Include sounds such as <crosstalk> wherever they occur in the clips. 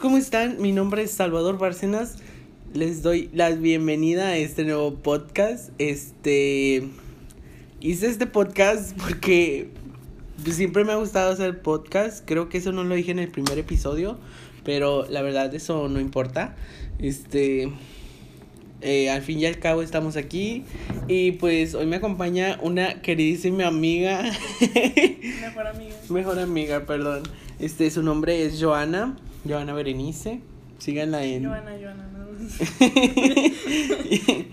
¿cómo están? Mi nombre es Salvador Bárcenas. Les doy la bienvenida a este nuevo podcast. Este hice este podcast porque siempre me ha gustado hacer podcast. Creo que eso no lo dije en el primer episodio, pero la verdad eso no importa. Este eh, al fin y al cabo estamos aquí y pues hoy me acompaña una queridísima amiga. Mejor amiga. <laughs> Mejor amiga, perdón. Este, su nombre es Joana, Joana Berenice. Síganla en... Joana, Joana, no. <laughs>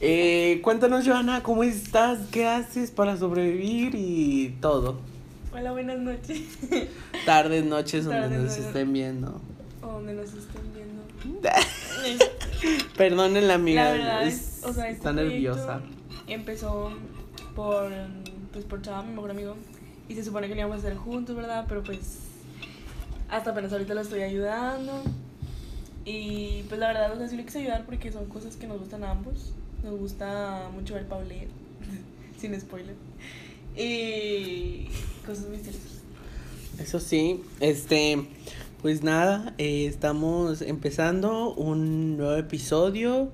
eh, cuéntanos, Joana, ¿cómo estás? ¿Qué haces para sobrevivir y todo? Hola, buenas noches. Tardes, noches, donde Tardes, nos estén viendo. O donde nos estén viendo. <laughs> Perdonen la amiga, La verdad es- es, o sea, este está nerviosa. Empezó por, pues, por Chava, mi mejor amigo. Y se supone que lo íbamos a hacer juntos, ¿verdad? Pero pues, hasta apenas ahorita lo estoy ayudando. Y pues la verdad, o sea, sí le quise ayudar porque son cosas que nos gustan a ambos. Nos gusta mucho ver Paulette, <laughs> sin spoiler. Y cosas misteriosas. Eso sí, este, pues nada, eh, estamos empezando un nuevo episodio.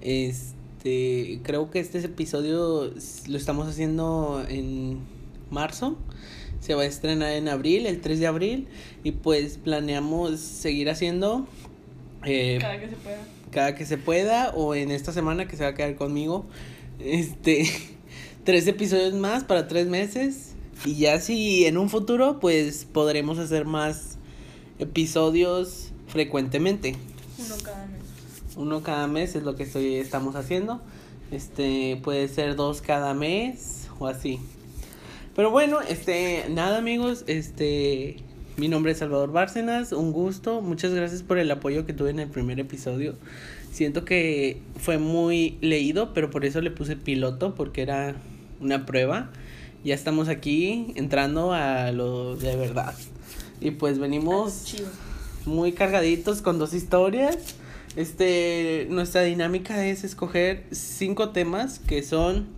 Este, creo que este episodio lo estamos haciendo en marzo. Se va a estrenar en abril, el 3 de abril. Y pues planeamos seguir haciendo eh, Cada que se pueda. cada que se pueda o en esta semana que se va a quedar conmigo. Este, <laughs> tres episodios más para tres meses. Y ya si en un futuro, pues podremos hacer más episodios frecuentemente. Uno cada mes. Uno cada mes es lo que estoy, estamos haciendo. Este, puede ser dos cada mes o así. Pero bueno, este, nada amigos, este, mi nombre es Salvador Bárcenas, un gusto, muchas gracias por el apoyo que tuve en el primer episodio. Siento que fue muy leído, pero por eso le puse piloto, porque era una prueba. Ya estamos aquí entrando a lo de verdad. Y pues venimos muy cargaditos con dos historias. Este, nuestra dinámica es escoger cinco temas que son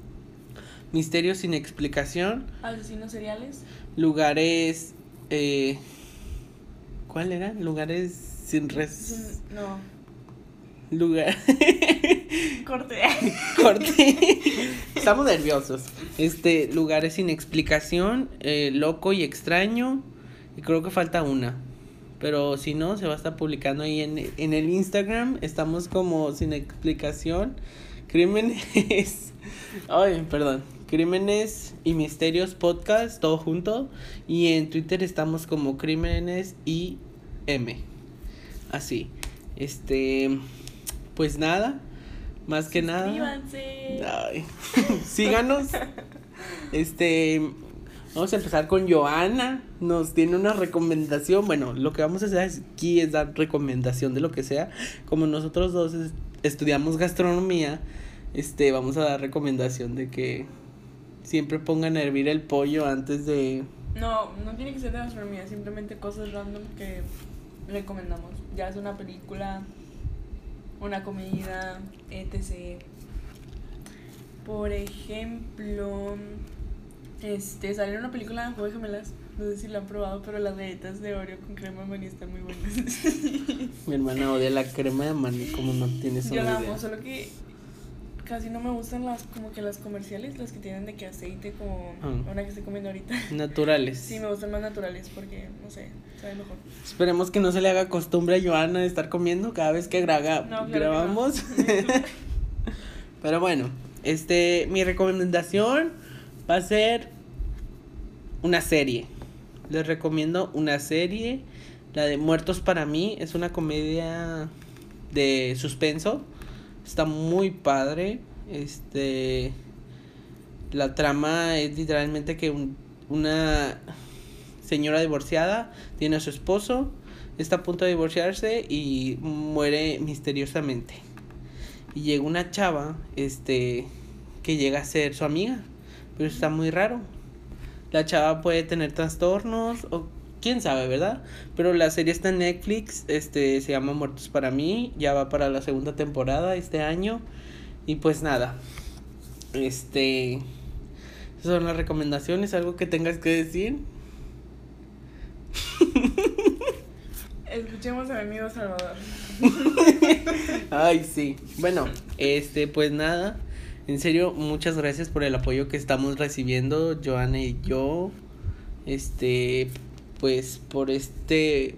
misterios sin explicación, Asesinos seriales. lugares, eh, ¿cuál era? Lugares sin res, No. lugar, <laughs> Corte. corte. <laughs> Estamos nerviosos. Este, lugares sin explicación, eh, loco y extraño. Y creo que falta una. Pero si no, se va a estar publicando ahí en, en el Instagram. Estamos como sin explicación. Crímenes. <laughs> Ay, perdón. Crímenes y Misterios Podcast, todo junto. Y en Twitter estamos como Crímenes y M. Así. Este. Pues nada. Más que nada. Ay, <laughs> síganos. Este, vamos a empezar con Joana. Nos tiene una recomendación. Bueno, lo que vamos a hacer aquí es dar recomendación de lo que sea. Como nosotros dos es- estudiamos gastronomía, este, vamos a dar recomendación de que siempre pongan a hervir el pollo antes de. No, no tiene que ser de gastronomía, simplemente cosas random que recomendamos. Ya es una película, una comida, etc. Por ejemplo, este salió una película de Juego de Gemelas. No sé si la han probado, pero las galletas de Oreo con crema de maní están muy buenas. Mi hermana odia la crema de maní, como no tienes Yo la amo, solo que casi no me gustan las como que las comerciales, las que tienen de que aceite como Ah. una que estoy comiendo ahorita. <laughs> Naturales. Sí, me gustan más naturales porque, no sé, sabe mejor. Esperemos que no se le haga costumbre a Joana de estar comiendo cada vez que graga- No, claro que no. grabamos. <laughs> Pero bueno, este, mi recomendación va a ser una serie. Les recomiendo una serie, la de Muertos para mí, es una comedia de suspenso. Está muy padre. Este la trama es literalmente que un- una señora divorciada tiene a su esposo, está a punto de divorciarse y muere misteriosamente. Y llega una chava, este, que llega a ser su amiga, pero está muy raro. La chava puede tener trastornos o quién sabe, ¿verdad? Pero la serie está en Netflix, este, se llama Muertos para mí, ya va para la segunda temporada este año. Y pues nada, este, esas son las recomendaciones, algo que tengas que decir. <laughs> Escuchemos a mi amigo Salvador. <laughs> Ay, sí. Bueno, este, pues nada. En serio, muchas gracias por el apoyo que estamos recibiendo, Joana y yo. Este, pues por este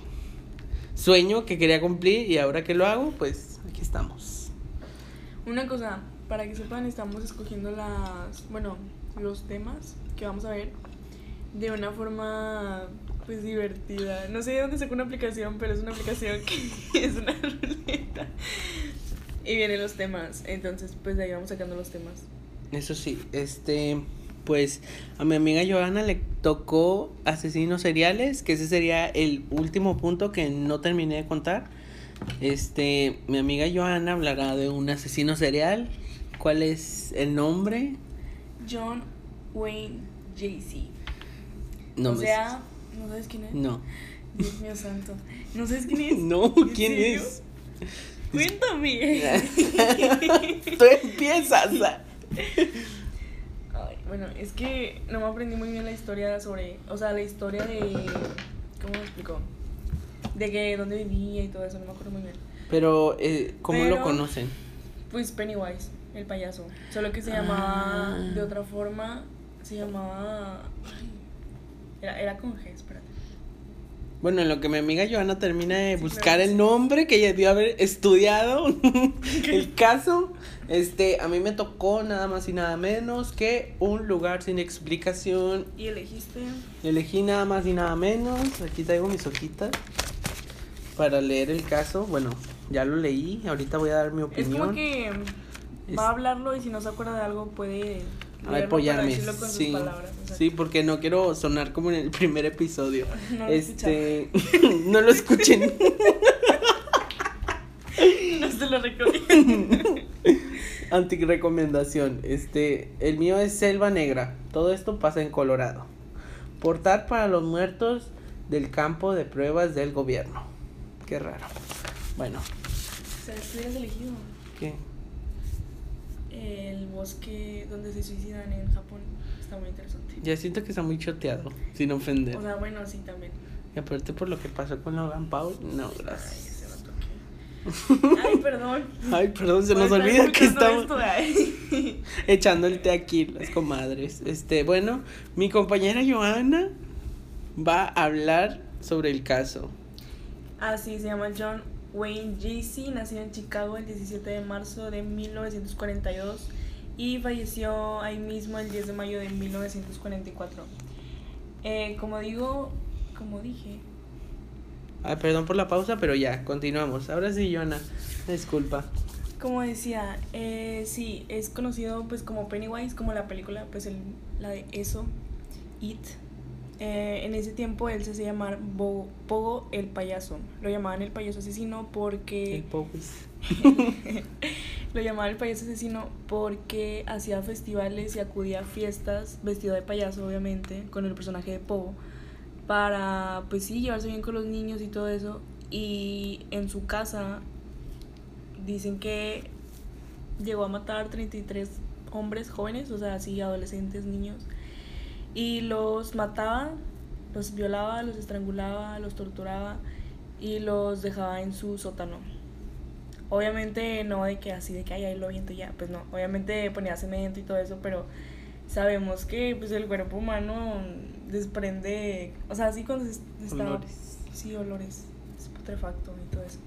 sueño que quería cumplir y ahora que lo hago, pues aquí estamos. Una cosa, para que sepan, estamos escogiendo las, bueno, los temas que vamos a ver de una forma pues divertida. No sé de dónde sacó una aplicación, pero es una aplicación que <laughs> es una ruleta. Y vienen los temas. Entonces, pues de ahí vamos sacando los temas. Eso sí, este, pues a mi amiga Joana le tocó asesinos seriales, que ese sería el último punto que no terminé de contar. Este, mi amiga Joana hablará de un asesino serial. ¿Cuál es el nombre? John Wayne Gacy. No o sea, ¿no sabes quién es? No. Dios mío santo. ¿No sabes quién es? <laughs> No, ¿En ¿quién serio? es? Cuéntame. <laughs> Tú empiezas. <laughs> Bueno, es que no me aprendí muy bien la historia sobre, o sea, la historia de, ¿cómo me explico? De que dónde vivía y todo eso, no me acuerdo muy bien. Pero, eh, ¿cómo lo conocen? Pues Pennywise, el payaso. Solo que se llamaba Ah. de otra forma, se llamaba... ay, Era, era con G, espérate. Bueno, en lo que mi amiga Joana termina de Sí, buscar el nombre que ella debió haber estudiado <laughs> el caso, este, a mí me tocó nada más y nada menos que un lugar sin explicación. Y elegiste... Elegí nada más y nada menos. Aquí traigo mis hojitas para leer el caso. Bueno, ya lo leí. Ahorita voy a dar mi Es opinión. como que Es- va a hablarlo y si no se acuerda de algo puede para apoyarme. decirlo con sus Sí, palabras. o sea, sí, porque no quiero sonar como en el primer episodio. <laughs> No lo este, <laughs> no lo escuchen. <laughs> No se lo recomiendo. Anti-recomendación. Este, el mío es Selva Negra. Todo esto pasa en Colorado. Portar para los muertos del campo de pruebas del gobierno. Qué raro. Bueno, O sea, tú hubieras elegido ¿qué? El bosque donde se suicidan en Japón. Está muy interesante. Ya siento que está muy choteado, sin ofender. O sea, bueno, sí, también. Y aparte por lo que pasó con Logan Paul, no, Ay, gracias. ese que- Ay, perdón. <laughs> Ay, perdón, se nos olvida que estamos ay. <laughs> echando el té aquí, las comadres. Este, bueno, mi compañera Joana va a hablar sobre el caso. Así se llama John Wayne Gacy, nacido en Chicago el 17 de marzo de 1942 y falleció ahí mismo el 10 de mayo de 1944. Eh, como digo, como dije, Ay, perdón por la pausa, pero ya, continuamos. Ahora sí, Joana, disculpa. como decía, eh, sí, es conocido pues como Pennywise, como la película, pues el, la de eso, It. Eh, en ese tiempo él se hacía llamar Bo- Pogo el payaso. Lo llamaban el payaso asesino porque... El. <laughs> Lo llamaban el payaso asesino porque hacía festivales y acudía a fiestas vestido de payaso, obviamente, con el personaje de Pogo, para, pues sí, llevarse bien con los niños y todo eso. Y en su casa dicen que llegó a matar 33 hombres jóvenes, o sea, así adolescentes, niños, y los mataba, los violaba, los estrangulaba, los torturaba y los dejaba en su sótano. Obviamente no de que así de que ay, ahí lo viento ya, pues no, obviamente ponía cemento y todo eso, pero sabemos que pues el cuerpo humano desprende, o sea, así cuando se está Olores. sí, olores, es putrefacto y todo eso.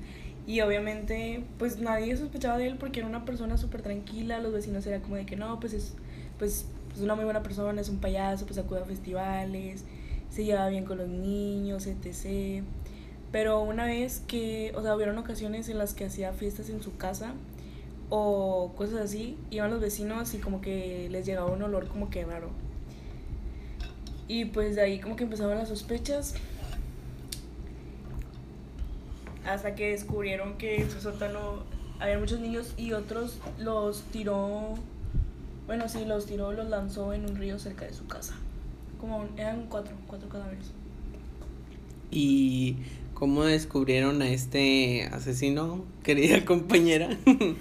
Y obviamente, pues nadie sospechaba de él porque era una persona súper tranquila, los vecinos era como de que no, pues es pues, pues una muy buena persona, es un payaso, pues acude a festivales, se lleva bien con los niños, etc. Pero una vez que, o sea, hubieron ocasiones en las que hacía fiestas en su casa o cosas así, iban los vecinos y como que les llegaba un olor como que raro. Y pues de ahí como que empezaban las sospechas. Hasta que descubrieron que en su sótano había muchos niños y otros los tiró, bueno, sí, los tiró, los lanzó en un río cerca de su casa. Como eran cuatro, cuatro cadáveres. ¿Y cómo descubrieron a este asesino, querida compañera? <laughs>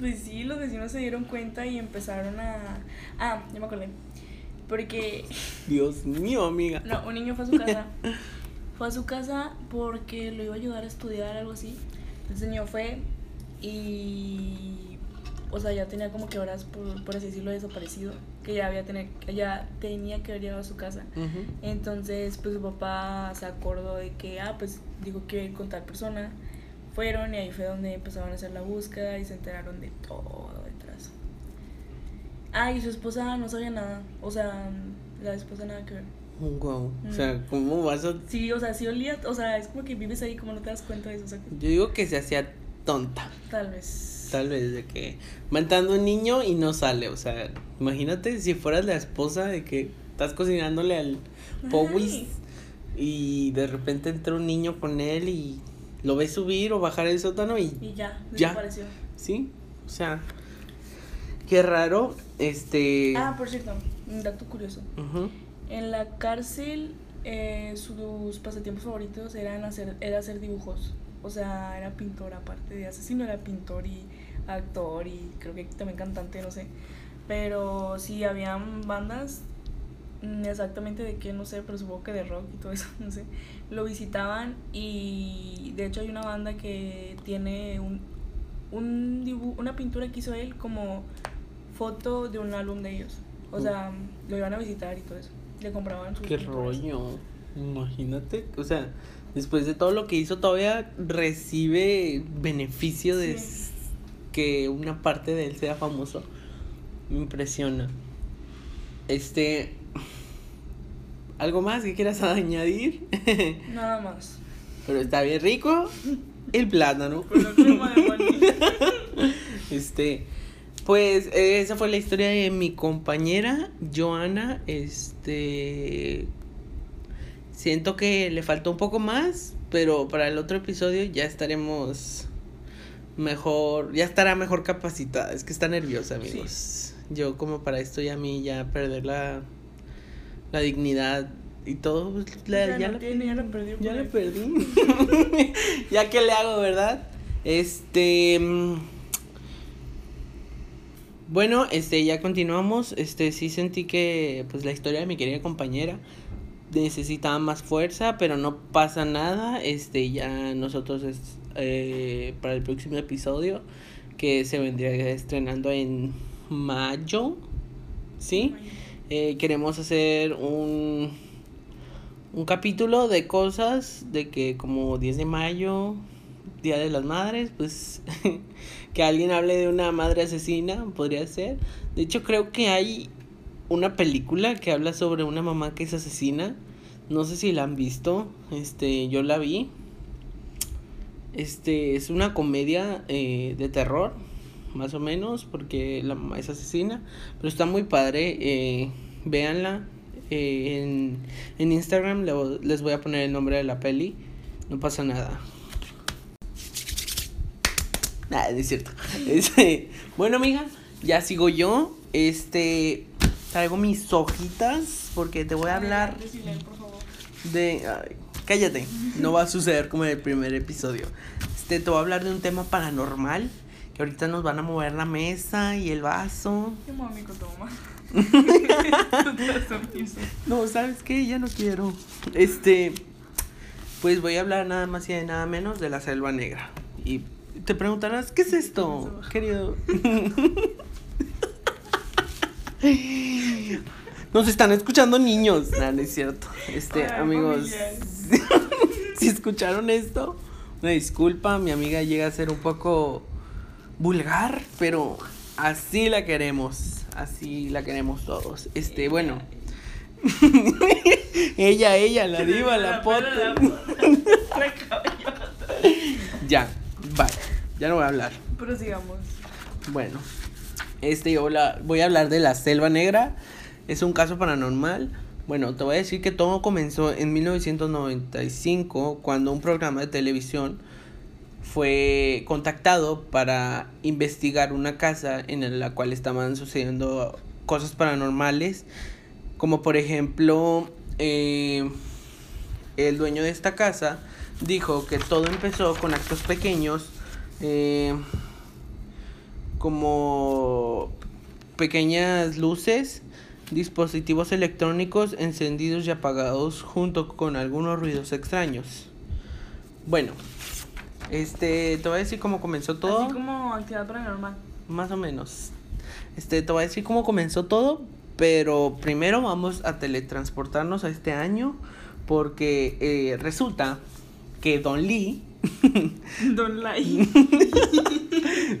Pues sí, los vecinos se dieron cuenta y empezaron a... Ah, ya me acordé. Porque <laughs> Dios mío, amiga. No, un niño fue a su casa fue a su casa porque lo iba a ayudar a estudiar, algo así. El señor fue y. O sea, ya tenía como que horas, por, por así decirlo, desaparecido. Que ya, había tener, ya tenía que haber llegado a su casa. Entonces, pues su papá se acordó de que, ah, pues dijo que iba a ir con tal persona. Fueron y ahí fue donde empezaron a hacer la búsqueda y se enteraron de todo detrás. Ah, y su esposa no sabía nada. O sea, la esposa nada que ver. Wow. O Mm. sea, ¿cómo vas a.? Sí, o sea, sí olía, o sea, es como que vives ahí como no te das cuenta de eso, o sea, que Yo digo que se hacía tonta. tal vez. Tal vez de que matando a un niño y no sale. O sea, imagínate si fueras la esposa de que estás cocinándole al Powis y de repente entra un niño con él y lo ves subir o bajar el sótano y Y ya, Ya. desapareció. sí, o sea, qué raro, este, Ah, por cierto, un dato curioso. ujú, En la cárcel, eh, sus pasatiempos favoritos eran hacer, era hacer dibujos. O sea, era pintor, aparte de asesino, era pintor y actor y creo que también cantante, no sé. Pero sí, habían bandas, mm, exactamente de qué, no sé, pero supongo que de rock y todo eso, <laughs> no sé. Lo visitaban y de hecho hay una banda que tiene un, un dibu- una pintura que hizo él como foto de un álbum de ellos. O sea, lo iban a visitar y todo eso. Le compraban sus qué pinturas. rollo, imagínate, o sea, después de todo lo que hizo todavía recibe beneficio de Sí. que una parte de él sea famoso, me impresiona, este, algo más que quieras añadir, <laughs> Nada más. pero está bien rico, el plátano. Con la crema de maní. <laughs> Este, pues esa fue la historia de mi compañera Joana. Este, siento que le faltó un poco más, pero para el otro episodio ya estaremos mejor, ya estará mejor capacitada. Es que está nerviosa, amigos. Yo como para esto ya a mí ya perder la, la dignidad y todo, pues, la- Ya ya, no la tiene, ya la perdió ya la perdí. <laughs> ya que le hago, ¿verdad? Este. mm, Bueno, este, ya continuamos. Este, sí sentí que, pues, la historia de mi querida compañera necesitaba más fuerza, pero no pasa nada. Este, ya nosotros, es, eh, para el próximo episodio, que se vendría estrenando en mayo, ¿sí? Eh, queremos hacer un, un capítulo de cosas de que como 10 de mayo, Día de las Madres, pues <laughs> que alguien hable de una madre asesina, podría ser. De hecho creo que hay una película que habla sobre una mamá que es asesina. No sé si la han visto, este, yo la vi. Este es una comedia eh, de terror, más o menos, porque la mamá es asesina. Pero está muy padre, eh, véanla. eh, en, en Instagram le- les voy a poner el nombre de la peli. No pasa nada. Nada, no es cierto. <laughs> Este, bueno, amiga, ya sigo yo. Este, traigo mis hojitas porque te voy a hablar de... ay, cállate, no va a suceder como en el primer episodio. Este, te voy a hablar de un tema paranormal. Que ahorita nos van a mover la mesa y el vaso. Qué toma. <laughs> No, ¿sabes qué? Ya no quiero. Este, pues voy a hablar nada más y de nada menos de la selva negra. Y te preguntarás, ¿qué es esto, querido? <laughs> Nos están escuchando niños. No, no es cierto. Este, Ay, amigos, <laughs> si escucharon esto, una disculpa, mi amiga llega a ser un poco vulgar, pero así la queremos, así la queremos todos. Este, bueno. <laughs> ella, ella, la diva, la pota. <laughs> Ya, bye. Ya no voy a hablar. Prosigamos. Bueno, este yo la- voy a hablar de la selva negra. Es un caso paranormal. Bueno, te voy a decir que todo comenzó en 1995 cuando un programa de televisión fue contactado para investigar una casa en la cual estaban sucediendo cosas paranormales. Como por ejemplo, eh, el dueño de esta casa dijo que todo empezó con actos pequeños. eh, como pequeñas luces dispositivos electrónicos encendidos y apagados junto con algunos ruidos extraños. Bueno, este, te voy a decir cómo comenzó todo. Así como actividad paranormal. Más o menos. Este, te voy a decir cómo comenzó todo, pero primero vamos a teletransportarnos a este año porque eh, resulta que Don Lee, <laughs> Don Lai.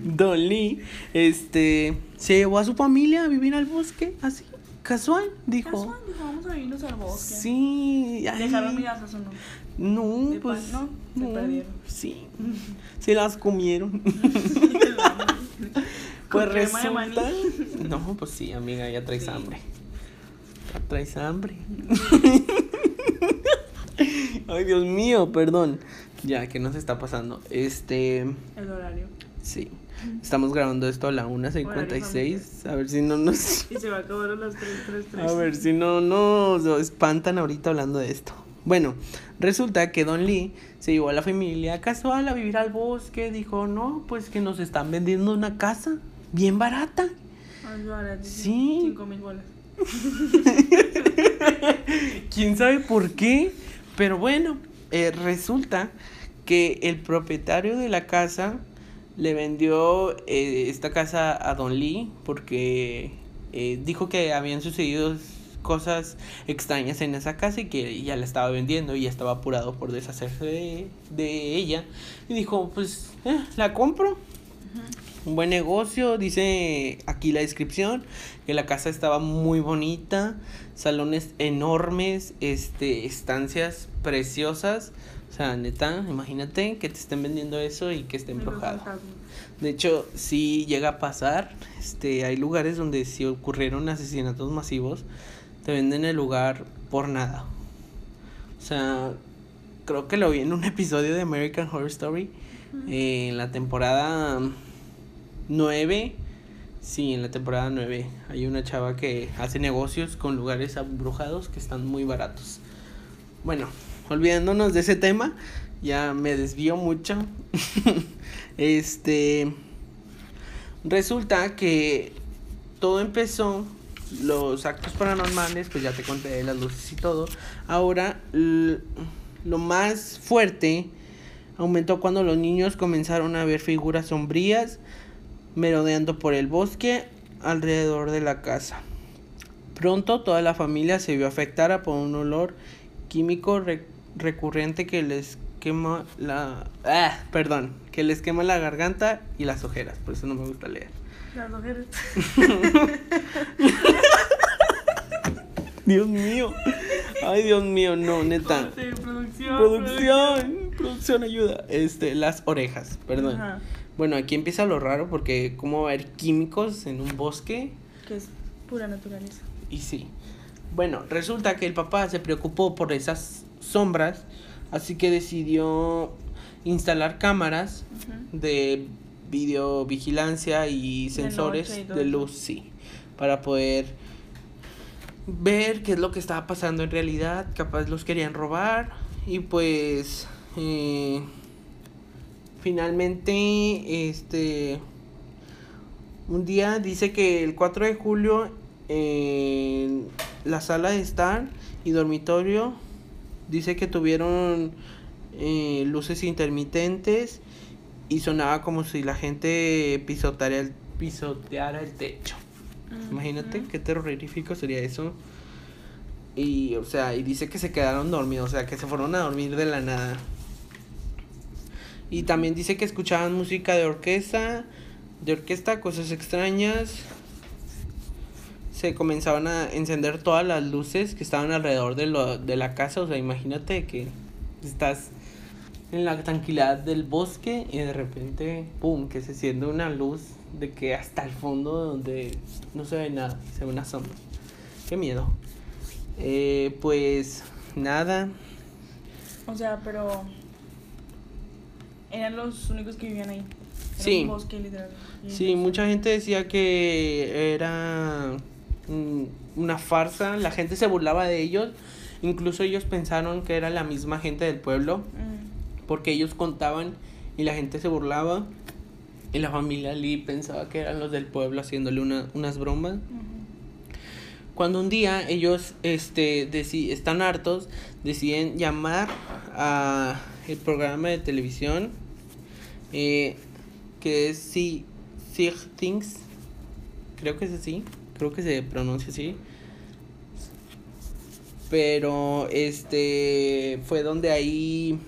<laughs> Don Lee, este, se llevó a su familia a vivir al bosque, así, casual, dijo. Casual, dijo, vamos a irnos al bosque. Sí, ay, Dejaron migajas o no. No, de pues pan, no, se perdieron. Sí, <laughs> se las comieron. <laughs> <laughs> Con Pues crema de maní. resulta. No, pues sí, amiga, ya traes Sí. hambre. Ya traes hambre. Ay, Dios mío, perdón. Ya, ¿qué nos está pasando? Este. El horario. Sí. Estamos grabando esto a la 1.56. A ver si no nos. <laughs> Y se va a acabar a las 3.33. A ver si no nos espantan ahorita hablando de esto. Bueno, resulta que Don Lee se llevó a la familia casual a vivir al bosque. Dijo, no, pues que nos están vendiendo una casa bien barata. Ay, Sí. 5 mil bolas. <laughs> ¿Quién sabe por qué? Pero bueno, eh, resulta que el propietario de la casa le vendió eh, esta casa a Don Lee porque eh, dijo que habían sucedido cosas extrañas en esa casa y que ya la estaba vendiendo y ya estaba apurado por deshacerse de, ella. Y dijo, pues, eh, la compro. Un buen negocio, dice aquí la descripción, que la casa estaba muy bonita, salones enormes, este, estancias preciosas. O sea, neta, imagínate que te estén vendiendo eso y que esté embrujado. De hecho, sí llega a pasar, este, hay lugares donde si ocurrieron asesinatos masivos, te venden el lugar por nada. O sea, creo que lo vi en un <laughs> episodio de American Horror Story, eh, en la temporada 9. Sí, en la temporada 9 hay una chava que hace negocios con lugares abrujados que están muy baratos. Bueno, olvidándonos de ese tema, ya me desvío mucho. <laughs> este resulta que todo empezó los actos paranormales, pues ya te conté de las luces y todo. Ahora lo más fuerte aumentó cuando los niños comenzaron a ver figuras sombrías merodeando por el bosque alrededor de la casa. Pronto toda la familia se vio afectada por un olor químico re- recurrente que les quema la ah, perdón, que les quema la garganta y las ojeras, por eso no me gusta leer. Las mujeres. <laughs> Dios mío. Ay, Dios mío, no, neta. Producción, producción ayuda. Este, las orejas, perdón. Ajá. Bueno, aquí empieza lo raro porque cómo va a haber químicos en un bosque Que es pura naturaleza. y sí. Bueno, resulta que el papá se preocupó por esas sombras, así que decidió instalar cámaras Ujú. de videovigilancia y sensores y de luz, sí, para poder ver qué es lo que estaba pasando en realidad, capaz los querían robar y pues eh, finalmente este un día dice que el 4 de julio en la sala de estar y dormitorio dice que tuvieron eh, luces intermitentes y sonaba como si la gente pisoteara el, pisoteara el techo. Imagínate qué terrorífico sería eso. Y, o sea, y dice que se quedaron dormidos, o sea, que se fueron a dormir de la nada. Y también dice que escuchaban música de orquesta, de orquesta, cosas extrañas. Se comenzaban a encender todas las luces que estaban alrededor de, lo, de la casa, o sea, imagínate que estás en la tranquilidad del bosque y de repente, pum, que se enciende una luz de que hasta el fondo donde no se ve nada, se ve una sombra. Qué miedo. Eh, pues nada, O sea, pero. Eran los únicos que vivían ahí. Era Sí. Un bosque, literal. Sí, mucha gente decía que era una farsa, la gente se burlaba de ellos, incluso ellos pensaron que era la misma gente del pueblo, Mm. porque ellos contaban y la gente se burlaba. Y la familia Lee pensaba que eran los del pueblo haciéndole una, unas bromas. Cuando un día ellos este, están hartos, deciden llamar a el programa de televisión eh, que es Si Sig Things, creo que es así, creo que se pronuncia así. Pero este fue donde ahí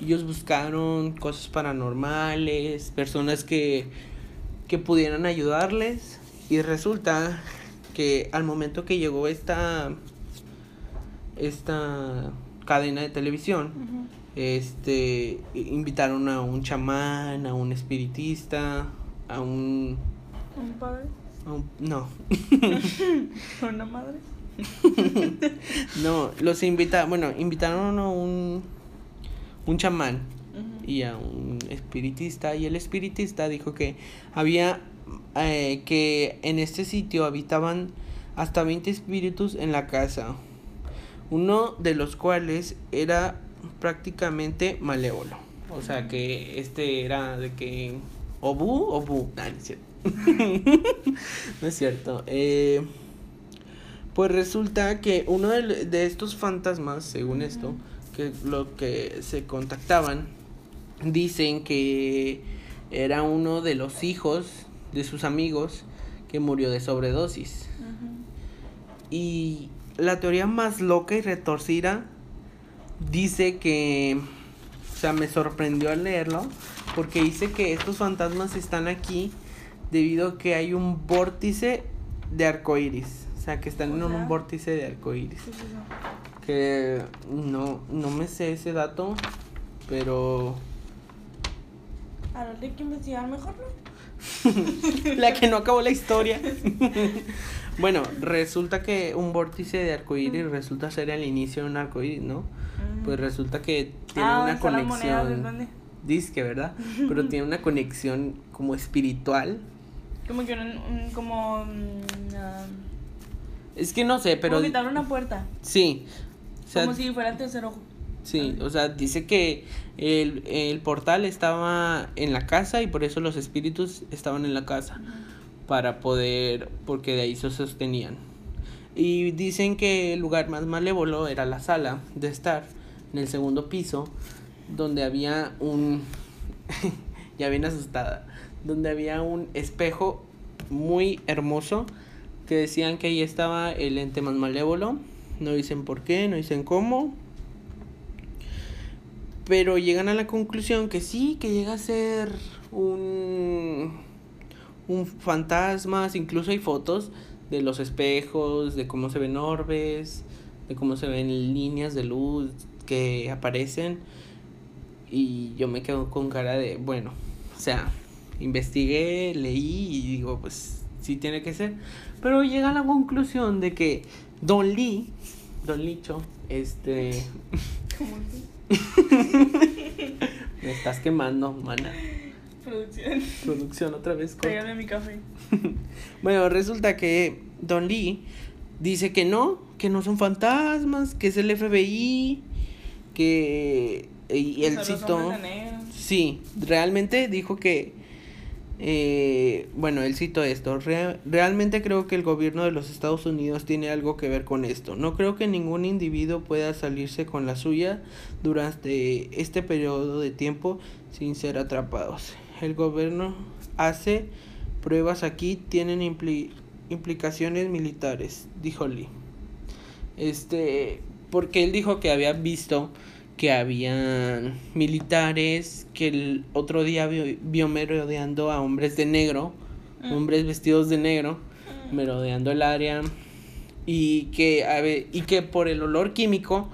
ellos buscaron cosas paranormales, personas que, que pudieran ayudarles. Y resulta que al momento que llegó esta, esta cadena de televisión. Este invitaron a un chamán, a un espiritista, a un, ¿Un padre? a un- no, <laughs> ¿Una madre? <laughs> no, los invita, bueno, invitaron a un un chamán y a un espiritista y el espiritista dijo que había eh, que en este sitio habitaban hasta 20 espíritus en la casa uno de los cuales era prácticamente malévolo. O sea que este era de que obu obu. No, no es cierto. <laughs> No es cierto. Eh, pues resulta que uno de, de estos fantasmas según esto que lo que se contactaban dicen que era uno de los hijos de sus amigos que murió de sobredosis. Y la teoría más loca y retorcida dice que, o sea, me sorprendió al leerlo, porque dice que estos fantasmas están aquí debido a que hay un vórtice de arcoíris. O sea, que están en un vórtice de arcoíris. Que no, no me sé ese dato, pero Ahora hay que investigar mejor, ¿no? <laughs> la que no acabó la historia. <laughs> bueno, resulta que un vórtice de arcoíris resulta ser el inicio de un arcoíris, ¿no? Pues resulta que tiene ah, una ¿dónde están las monedas? ¿De conexión, disque, ¿verdad? <laughs> Pero tiene una conexión como espiritual. Como que un, como mm, ah, Es que no sé, pero como que te abre una puerta, sí. O sea, como si fuera el tercer ojo. Sí, o sea, dice que el, el portal estaba en la casa y por eso los espíritus estaban en la casa. Para poder, porque de ahí se sostenían. Y dicen que el lugar más malévolo era la sala de estar, en el segundo piso, donde había un... <laughs> ya bien asustada. Donde había un espejo muy hermoso que decían que ahí estaba el ente más malévolo. No dicen por qué, no dicen cómo. Pero llegan a la conclusión que sí, que llega a ser un, un fantasma. Incluso hay fotos de los espejos, de cómo se ven orbes, de cómo se ven líneas de luz que aparecen. Y yo me quedo con cara de, bueno, o sea, investigué, leí y digo, pues sí tiene que ser. Pero llega a la conclusión de que Don Lee, Don Licho, este... Que <laughs> Me estás quemando, mana. producción. Producción otra vez. Pégale mi café. <laughs> Bueno, resulta que Don Lee dice que no, que no son fantasmas, que es el FBI, que... Y él citó... Sí, realmente dijo que... eh, bueno, él citó esto. "Rea- realmente creo que el gobierno de los Estados Unidos tiene algo que ver con esto. No creo que ningún individuo pueda salirse con la suya durante este periodo de tiempo sin ser atrapados. El gobierno hace pruebas aquí, tienen impli- implicaciones militares, dijo Lee. Este, porque él dijo que había visto que habían militares, que el otro día vio, vio merodeando a hombres de negro, Mm. hombres vestidos de negro, merodeando el área, y que, a ver, y que por el olor químico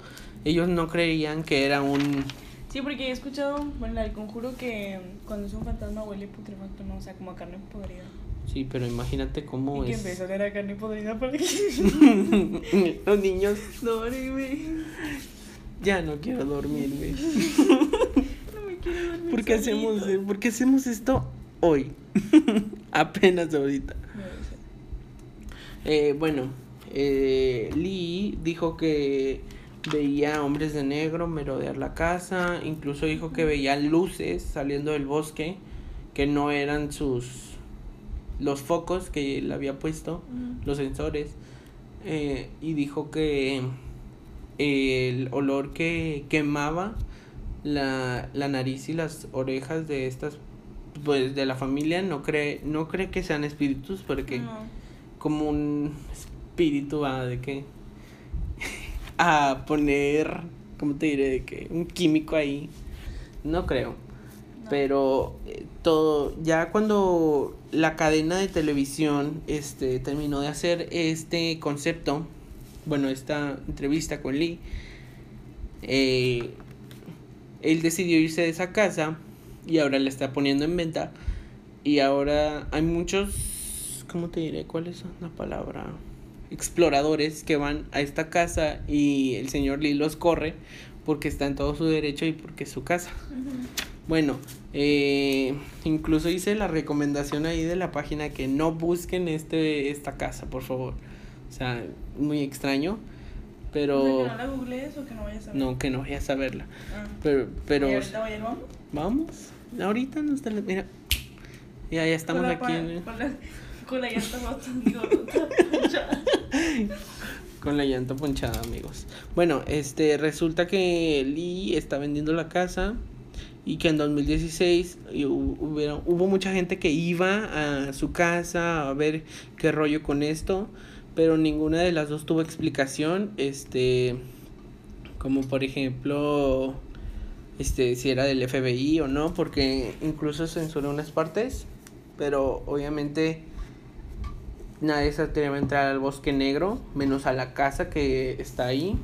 ellos no creían que era un... Sí, porque he escuchado, bueno, el conjuro que cuando es un fantasma huele putrefacto, ¿no? O sea, como a carne podrida. Sí, pero imagínate cómo y que es... a carne podrida para que... <laughs> Los niños, güey. ya no quiero dormir, güey. <laughs> No me quiero dormir ¿Por qué hacemos. ¿Por qué hacemos esto hoy? <laughs> Apenas ahorita. Eh, bueno, eh, Lee dijo que veía hombres de negro merodear la casa, incluso dijo que veía luces saliendo del bosque que no eran sus los focos que él había puesto, los sensores. eh, y dijo que el olor que quemaba la, la nariz y las orejas de estas pues de la familia no cree no cree que sean espíritus porque No. como un espíritu va de que <laughs> a poner cómo te diré de que un químico ahí no creo No. pero eh, todo ya cuando la cadena de televisión este terminó de hacer este concepto bueno esta entrevista con Lee eh, él decidió irse de esa casa y ahora la está poniendo en venta y ahora hay muchos cómo te diré cuál es la palabra exploradores que van a esta casa y el señor Lee los corre porque está en todo su derecho y porque es su casa. Bueno, eh, incluso hice la recomendación ahí de la página que no busquen este esta casa, por favor. O sea, muy extraño, O pero sea, que no la googlees o que no vayas a ver. no que no vayas a verla. Ah. Pero pero ¿Y ahorita voy a ir, vamos? vamos, ahorita nos tele- mira. Ya ya estamos aquí en- Con la, con la llanta ponchada. <laughs> con la llanta ponchada, amigos. Bueno, este resulta que Lee está vendiendo la casa y que en 2016 y hu- hubieron- hubo mucha gente que iba a su casa a ver qué rollo con esto, pero ninguna de las dos tuvo explicación, este como por ejemplo este si era del FBI o no, porque incluso censuró unas partes, pero obviamente nadie se atreve a entrar al bosque negro, menos a la casa que está ahí.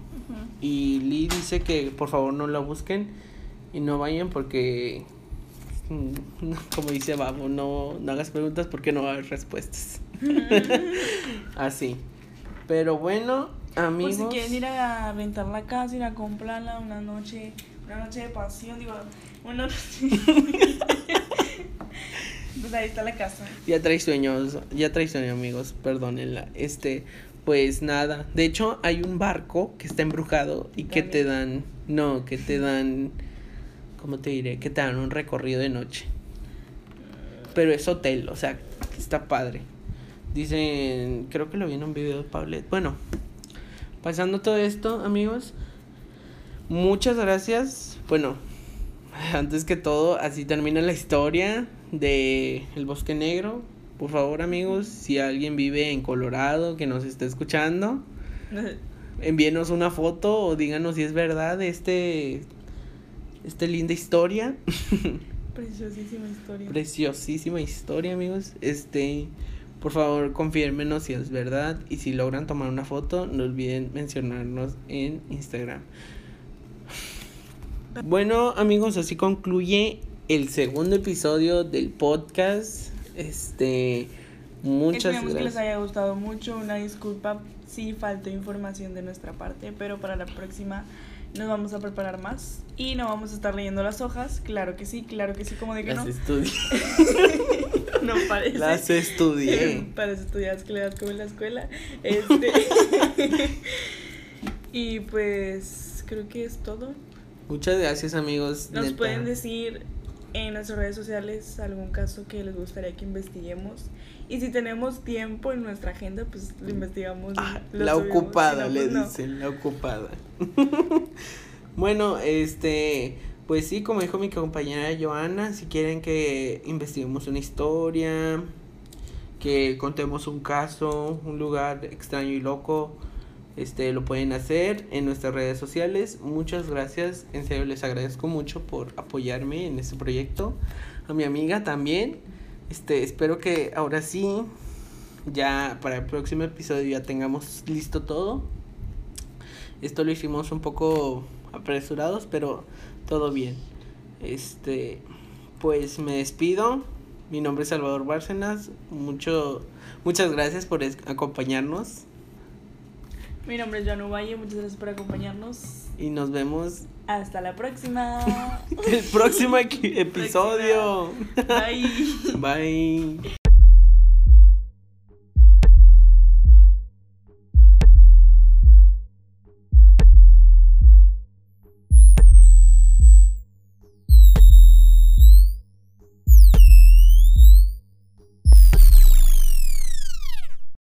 Y Lee dice que por favor no la busquen y no vayan porque, <laughs> como dice Babo, no, no hagas preguntas porque no va a haber respuestas. <laughs> Así. Pero bueno, amigos. si quieren ir a rentar la casa, ir a comprarla una noche, una noche de pasión, digo, una noche. <laughs> pues ahí está la casa. Ya trae sueños, ya trae sueño, amigos, perdónenla. Este, pues nada. De hecho, hay un barco que está embrujado y que te dan, no, que te dan, ¿cómo te diré? Que te dan un recorrido de noche. Pero es hotel, o sea, está padre. Dicen, creo que lo vi en un video de Pablet. Bueno, pasando todo esto, amigos, muchas gracias. Bueno, <laughs> antes que todo, así termina la historia de El Bosque Negro. Por favor, amigos, si alguien vive en Colorado que nos esté escuchando, <laughs> envíenos una foto o díganos si es verdad este esta linda historia. <laughs> Preciosísima historia. Preciosísima historia, amigos. Este, por favor, confírmenos si es verdad y si logran tomar una foto, no olviden mencionarnos en Instagram. Bueno, amigos, así concluye el segundo episodio del podcast. Este, muchas Esperemos que les haya gustado mucho. Una disculpa si faltó información de nuestra parte, pero para la próxima nos vamos a preparar más y no vamos a estar leyendo las hojas. Claro que sí, claro que sí, como de que Las no. estudié. <laughs> No parece. Las estudié. <laughs> Para estudiar que le das como en la escuela. Este. <laughs> y pues creo que es todo. Muchas gracias, amigos. Nos neta. pueden decir en nuestras redes sociales algún caso que les gustaría que investiguemos. Y si tenemos tiempo en nuestra agenda, pues lo investigamos. Ah, lo la subimos. ocupada, le pues no. dicen, la ocupada. <laughs> bueno, este, pues sí, como dijo mi compañera Joana, si quieren que investiguemos una historia, que contemos un caso, un lugar extraño y loco, este, lo pueden hacer en nuestras redes sociales. Muchas gracias, en serio les agradezco mucho por apoyarme en este proyecto. A mi amiga también. Este, espero que ahora sí ya para el próximo episodio ya tengamos listo todo. Esto lo hicimos un poco apresurados, pero todo bien. Este, pues me despido. Mi nombre es Salvador Bárcenas. Mucho, muchas gracias por acompañarnos Mi nombre es Joan Valle, muchas gracias por acompañarnos. y nos vemos Hasta la próxima. <laughs> el próximo episodio. Bye. <laughs> Bye.